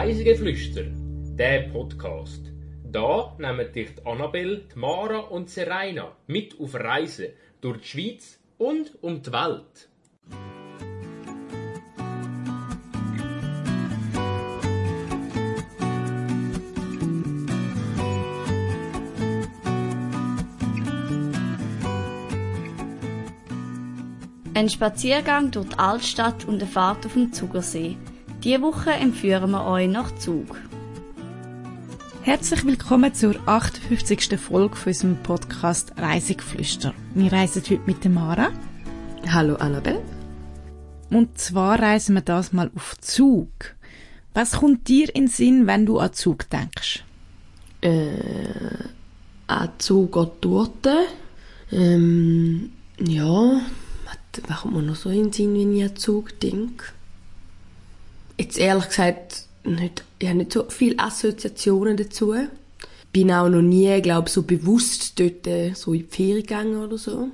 Reisegeflüster, der Podcast. Da nehmen dich die Annabelle, Mara und Serena mit auf Reisen durch die Schweiz und um die Welt. Ein Spaziergang durch die Altstadt und eine Fahrt auf dem Zugersee. Diese Woche empführen wir euch nach Zug. Herzlich willkommen zur 58. Folge von unserem Podcast Reisegeflüster. Wir reisen heute mit der Mara. Hallo Annabelle. Und zwar reisen wir das mal auf Zug. Was kommt dir in den Sinn, wenn du an Zug denkst? Äh, an Zug an Torte. Ähm, ja, was kommt mir noch so in den Sinn, wenn ich an Zug denke? Jetzt ehrlich gesagt, nicht, ich habe nicht so viele Assoziationen dazu. Bin auch noch nie, glaube so bewusst dort äh, so in die Ferien gegangen oder so.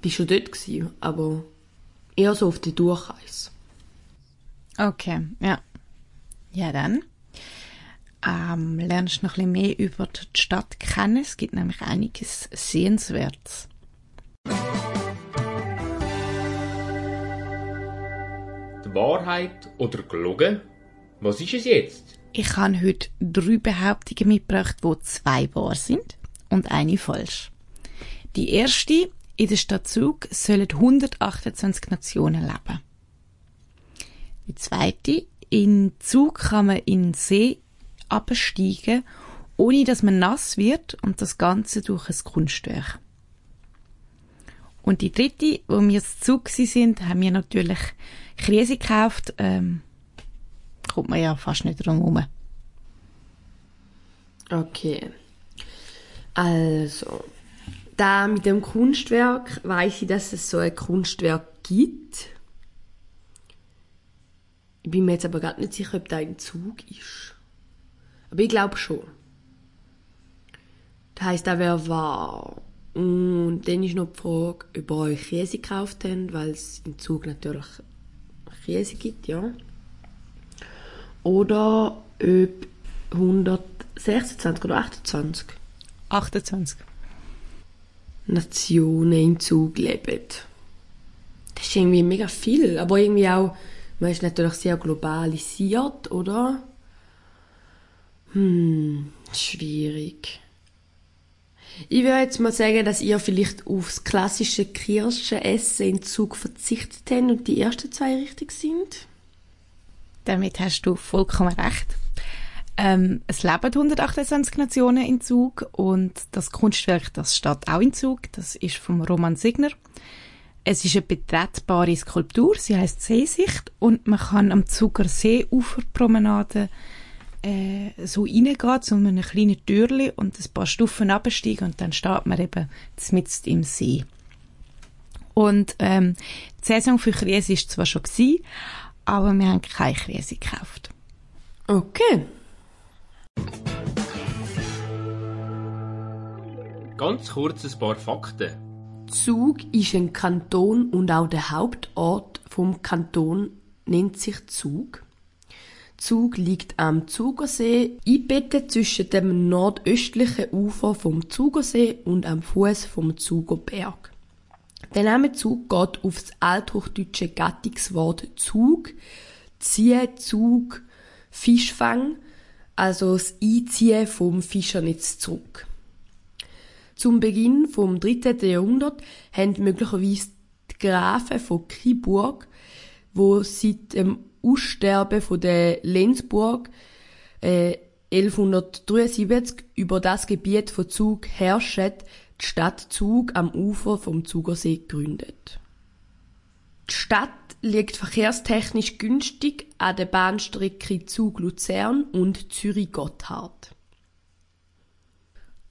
Bin schon dort gewesen, aber eher so auf der Durchreise. Okay, ja. Ja, dann ähm, lernst du noch ein bisschen mehr über die Stadt kennen. Es gibt nämlich einiges Sehenswertes. Wahrheit oder gelogen? Was ist es jetzt? Ich habe heute drei Behauptungen mitgebracht, wo zwei wahr sind und eine falsch. Die erste, in der Stadt Zug sollen 128 Nationen leben. Die zweite, in Zug kann man in den See absteigen, ohne dass man nass wird und das Ganze durch ein Kunstwerk. Und die dritte, wo wir zu Zug sind, haben wir natürlich Krise gekauft. Ähm, kommt man ja fast nicht drum herum. Okay. Also, da mit dem Kunstwerk weiß ich, dass es so ein Kunstwerk gibt. Ich bin mir jetzt aber gerade nicht sicher, ob da ein Zug ist. Aber ich glaube schon. Das heisst, da wäre wahr. Und dann ist noch die Frage, ob ihr euch Käse gekauft habt, weil es im Zug natürlich Käse gibt, ja. Oder ob 126 oder 28 28. Nationen im Zug leben. Das ist irgendwie mega viel, aber irgendwie auch, man ist natürlich sehr globalisiert, oder? Hm, schwierig. Ich würde jetzt mal sagen, dass ihr vielleicht aufs klassische Kirschenessen im Zug verzichtet habt und die ersten zwei richtig sind. Damit hast du vollkommen recht. Ähm, es leben 128 Nationen in Zug und das Kunstwerk, das steht auch in Zug. Das ist vom Roman Signer. Es ist eine betretbare Skulptur, sie heißt Seesicht und man kann am Zuger Seeuferpromenade äh, so reingehen, zu einem kleinen Türli und ein paar Stufen absteigen und dann steht man eben mitten im See. Und ähm, die Saison für Krise ist zwar schon gewesen, aber wir haben keine Krise gekauft. Okay. Ganz kurz ein paar Fakten. Zug ist ein Kanton und auch der Hauptort vom Kanton nennt sich Zug. Zug liegt am Zugersee, eingebettet zwischen dem nordöstlichen Ufer vom Zugersee und am Fuß vom Zugerberg. Der Name Zug geht auf das althochdeutsche Gattungswort Zug, ziehen, Zug, Fischfang, also das Einziehen vom Fischernetz zurück. Zum Beginn vom 13. Jahrhundert haben möglicherweise die Grafen von Kiburg, wo seit dem Aussterben von der Lenzburg äh, 1173 über das Gebiet von Zug herrschen, die Stadt Zug am Ufer vom Zugersee gegründet. Die Stadt liegt verkehrstechnisch günstig an der Bahnstrecke Zug-Luzern und Zürich-Gotthard.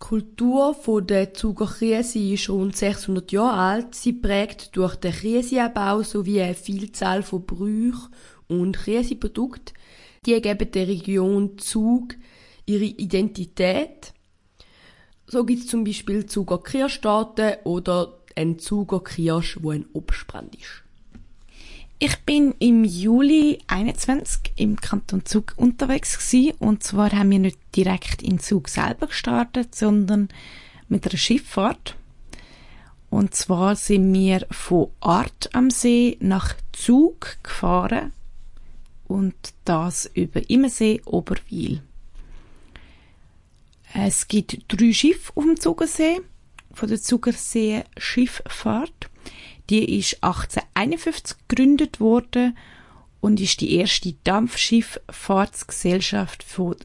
Die Kultur der Zuger ist rund 600 Jahre alt. Sie prägt durch den Kriseanbau sowie eine Vielzahl von Brüchen und Kriseprodukten. Die geben der Region Zug ihre Identität. So gibt es zum Beispiel Zuger Kirschtorte oder ein Zuger Kirsch, wo ein Obstbrand ist. Ich bin im Juli 21 im Kanton Zug unterwegs gewesen, und zwar haben wir nicht direkt in Zug selber gestartet, sondern mit einer Schifffahrt. Und zwar sind wir von Art am See nach Zug gefahren und das über Immersee Oberwil. Es gibt drei Schiffe auf dem Zugersee von der Zugersee Schifffahrt. Die ist 1851 gegründet worden und ist die erste Dampfschifffahrtsgesellschaft für,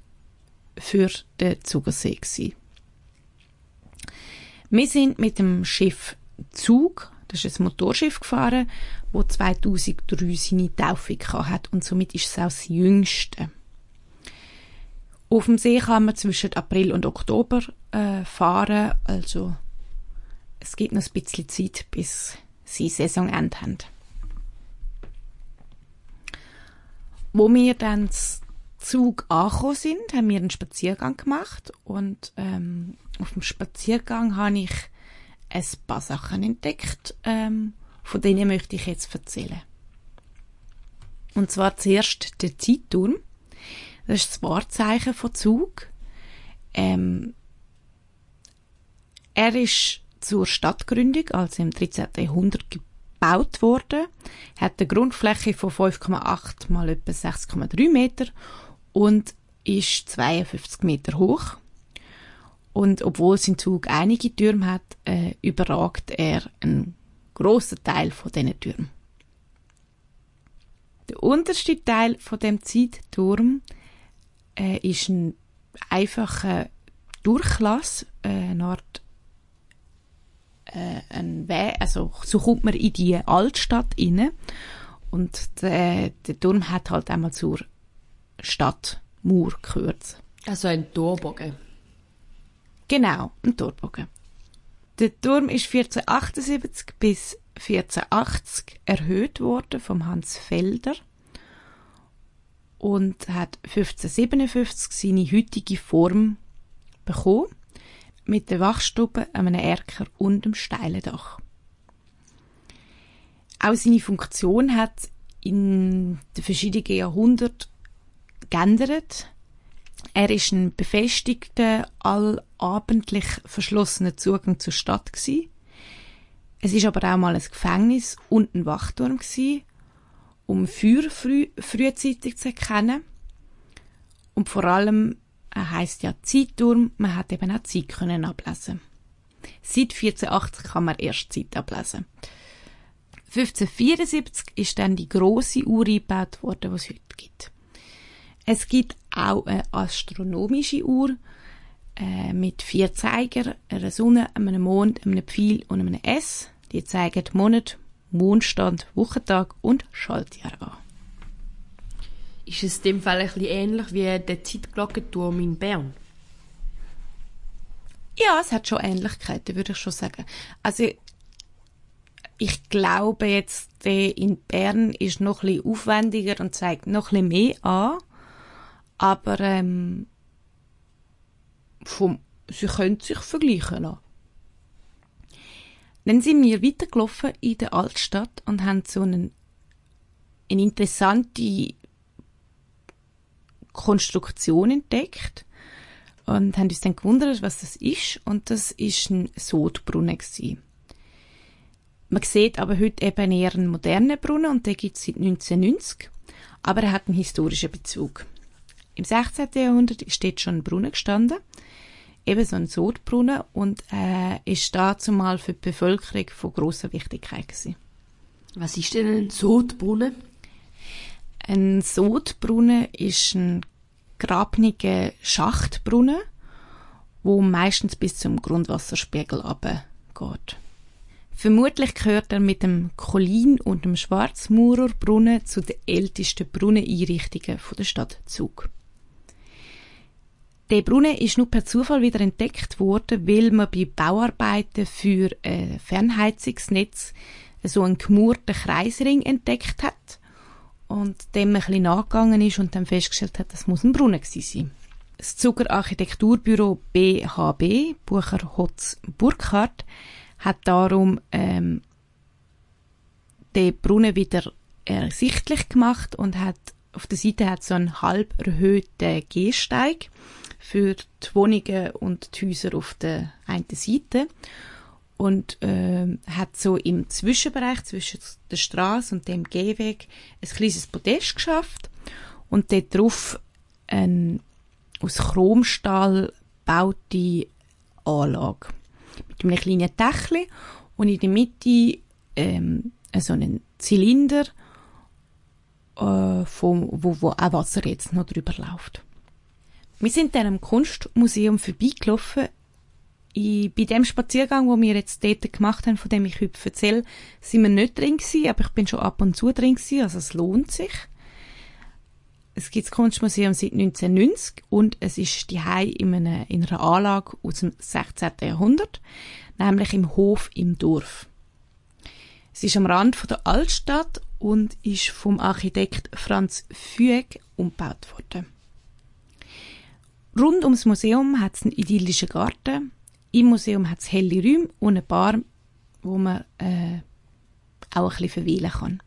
für den Zugersee gewesen. Wir sind mit dem Schiff Zug, das ist ein Motorschiff gefahren, wo 2003 seine Taufe hat und somit ist es auch das jüngste. Auf dem See kann man zwischen April und Oktober äh, fahren, also es gibt noch ein bisschen Zeit, bis sie Saisonende haben. Wo wir dann Zug angekommen sind, haben wir einen Spaziergang gemacht und ähm, auf dem Spaziergang habe ich ein paar Sachen entdeckt, ähm, von denen möchte ich jetzt erzählen. Und zwar zuerst der Zeitturm. Das ist das Wahrzeichen von Zug. Ähm, er ist zur Stadtgründung, also im 13. Jahrhundert, gebaut worden, hat eine Grundfläche von 5,8 mal etwa 6,3 Meter und ist 52 Meter hoch. Und obwohl sein Zug einige Türme hat, äh, überragt er einen grossen Teil von diesen Türmen. Der unterste Teil von dem Zeitturm äh, ist ein einfacher Durchlass, äh, eine Art äh, ein Weg, also so kommt man in die Altstadt inne und der, der Turm hat halt einmal zur Stadtmauer gehört. Also ein Torbogen. Genau, ein Torbogen. Der Turm ist 1478 bis 1480 erhöht worden vom Hans Felder und hat 1557 seine heutige Form bekommen mit der Wachstube, einem Erker und einem steilen Dach. Auch seine Funktion hat in den verschiedenen Jahrhunderten geändert. Er ist ein befestigter, allabendlich verschlossener Zugang zur Stadt gewesen. Es ist aber auch mal ein Gefängnis und ein Wachturm gewesen, um Feuer früh, frühzeitig zu erkennen. Und vor allem er heißt ja Zeitturm, man hat eben auch Zeit können ablesen. Seit 1480 kann man erst Zeit ablesen. 1574 ist dann die große Uhr eingebaut worden, was es heute gibt. Es gibt auch eine astronomische Uhr äh, mit vier Zeigern, einer Sonne, einem Mond, einem Pfeil und einem S. Die zeigen Monat, Mondstand, Wochentag und Schaltjahr an ist es in dem Fall ein bisschen ähnlich wie der Zeitglockenturm in Bern? Ja, es hat schon Ähnlichkeiten, würde ich schon sagen. Also ich glaube jetzt, der in Bern ist noch ein bisschen aufwendiger und zeigt noch ein bisschen mehr an. Aber ähm, vom, sie können sich vergleichen lassen. Dann sind wir weitergelaufen in der Altstadt und haben so einen, eine interessante Konstruktion entdeckt und haben uns dann gewundert, was das ist. Und das ist ein Sodbrunnen. Man sieht aber heute eben eher einen modernen Brunnen und der gibt es seit 1990, aber er hat einen historischen Bezug. Im 16. Jahrhundert ist dort schon ein Brunnen gestanden, eben so ein Sodbrunnen und äh, ist dazu mal für die Bevölkerung von großer Wichtigkeit gewesen. Was ist denn ein Sodbrunnen? Ein Sodbrunnen ist ein grabniger Schachtbrunnen, wo meistens bis zum Grundwasserspiegel geht. Vermutlich gehört er mit dem Kolin und dem Schwarzmaurerbrunnen zu den ältesten Brunneneinrichtungen der Stadt Zug. Der Brunnen ist nur per Zufall wieder entdeckt worden, weil man bei Bauarbeiten für ein Fernheizungsnetz so einen gemurten Kreisring entdeckt hat und dem ein bisschen nachgegangen ist und dann festgestellt hat, das muss ein Brunnen gewesen sein. Das Zuger Architekturbüro BHB, Bucher Hotz Burkhardt, hat darum ähm, den Brunnen wieder ersichtlich gemacht und hat auf der Seite hat so einen halb erhöhten Gehsteig für die Wohnungen und die Häuser auf der einen Seite und äh, hat so im Zwischenbereich zwischen der Straße und dem Gehweg ein kleines Podest geschafft und dort drauf ein aus Chromstahl gebaute Anlage mit einem kleinen Dächli und in der Mitte ähm, so einen Zylinder, äh, vom, wo, wo auch Wasser jetzt noch drüber läuft. Wir sind dann am Kunstmuseum vorbeigelaufen. Ich, bei dem Spaziergang, wo wir jetzt dort gemacht haben, von dem ich heute erzähle, sind wir nicht drin gewesen, aber ich bin schon ab und zu drin gewesen, also es lohnt sich. Es gibt das Kunstmuseum seit 1990 und es ist die in, in einer Anlage aus dem 16. Jahrhundert, nämlich im Hof im Dorf. Es ist am Rand von der Altstadt und ist vom Architekt Franz Füeg umgebaut worden. Rund ums Museum hat es einen idyllischen Garten. Im Museum hat es helle Räume und eine Bar, wo man äh, auch ein bisschen verweilen kann.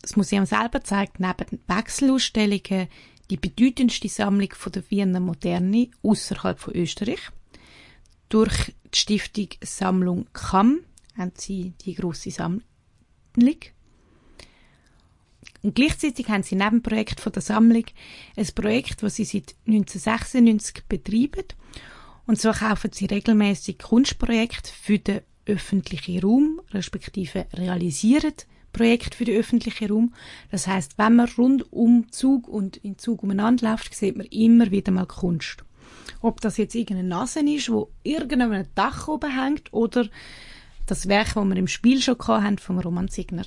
Das Museum selber zeigt neben Wechselausstellungen die bedeutendste Sammlung von der Wiener Moderne außerhalb von Österreich. Durch die Stiftung Sammlung Kamm haben sie die große Sammlung. Und gleichzeitig haben sie neben dem Projekt von der Sammlung ein Projekt, das sie seit 1996 betreiben. Und so kaufen sie regelmäßig Kunstprojekte für den öffentlichen Raum, respektive realisieren Projekte für den öffentlichen Raum. Das heißt, wenn man rund um Zug und in Zug umeinander läuft, sieht man immer wieder mal Kunst. Ob das jetzt irgendeine Nase ist, wo irgendein Dach oben hängt, oder das Werk, das wir im Spiel schon hatten, vom Roman Signer.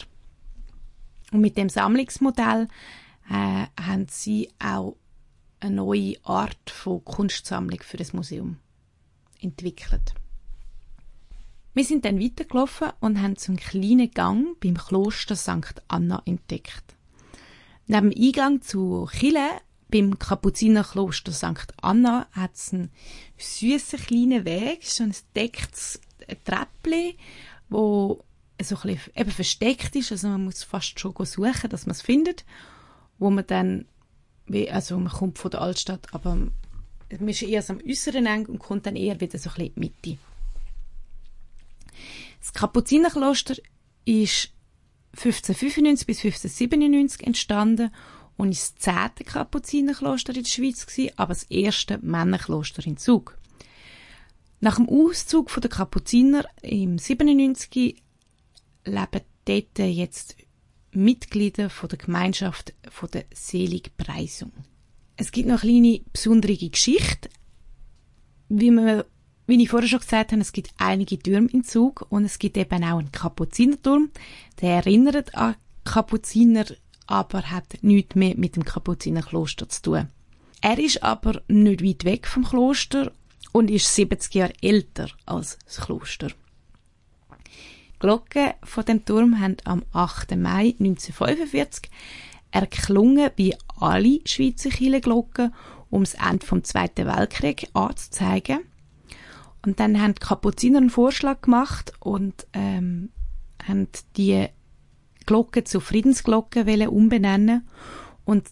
Und mit dem Sammlungsmodell äh, haben sie auch eine neue Art von Kunstsammlung für das Museum entwickelt. Wir sind dann weitergelaufen und haben so einen kleinen Gang beim Kloster St. Anna entdeckt. Neben dem Eingang zu Chile beim Kapuzinerkloster St. Anna hat es einen süßen kleinen Weg, so ein decktes Treppchen, wo so ein bisschen eben versteckt ist, also man muss fast schon suchen, dass man es findet, wo man dann, also man kommt von der Altstadt, aber man ist eher am äußeren Ende und kommt dann eher wieder so ein bisschen in die Mitte. Das Kapuzinerkloster ist 1595 bis 1597 entstanden und ist das zehnte Kapuzinerkloster in der Schweiz gewesen, aber das erste Männerkloster in Zug. Nach dem Auszug der Kapuziner im 97 leben dort jetzt Mitglieder von der Gemeinschaft von der Seligpreisung. Es gibt noch eine kleine besondere Geschichte. Wie, man, wie ich vorher schon gesagt habe, es gibt einige Türme in Zug und es gibt eben auch einen Kapuzinerturm. Der erinnert an Kapuziner, aber hat nichts mehr mit dem Kapuzinerkloster zu tun. Er ist aber nicht weit weg vom Kloster und ist 70 Jahre älter als das Kloster. Glocken von dem Turm haben am 8. Mai 1945 erklungen wie alle Schweizer Kirchenglocken, um das Ende vom Zweiten Weltkrieg anzuzeigen. Und dann haben die Kapuziner einen Vorschlag gemacht und ähm, haben die Glocken zu Friedensglocken umbenennen und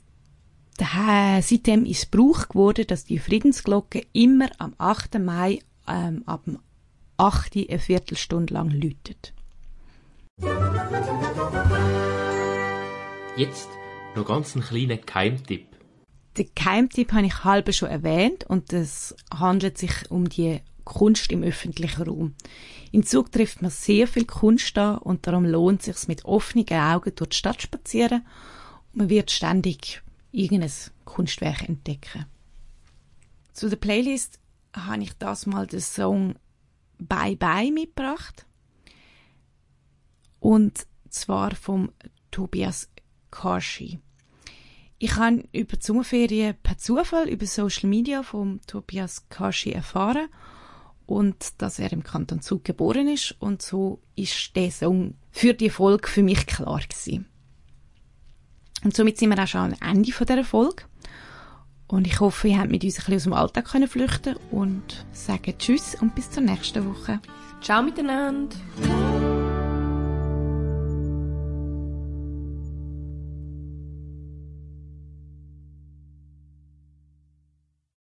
daher, seitdem ist Brauch geworden, dass die Friedensglocke immer am 8. Mai ähm, ab 8. eine Viertelstunde lang läutet. Jetzt noch ganz einen kleinen Keimtipp. Den Keimtipp habe ich halb schon erwähnt und es handelt sich um die Kunst im öffentlichen Raum. In Zug trifft man sehr viel Kunst an und darum lohnt es sich mit offenen Augen durch die Stadt spazieren und man wird ständig irgendein Kunstwerk entdecken. Zu der Playlist habe ich das mal den Song Bye Bye mitgebracht und zwar vom Tobias Karschi. Ich habe über die Sommerferien per Zufall über Social Media vom Tobias Karschi erfahren und dass er im Kanton Zug geboren ist und so ist der Song für die Folge für mich klar gewesen. Und somit sind wir auch schon am Ende von dieser Folge. Und ich hoffe, ihr habt mit uns ein bisschen aus dem Alltag können flüchten und sagen Tschüss und bis zur nächsten Woche. Ciao miteinander.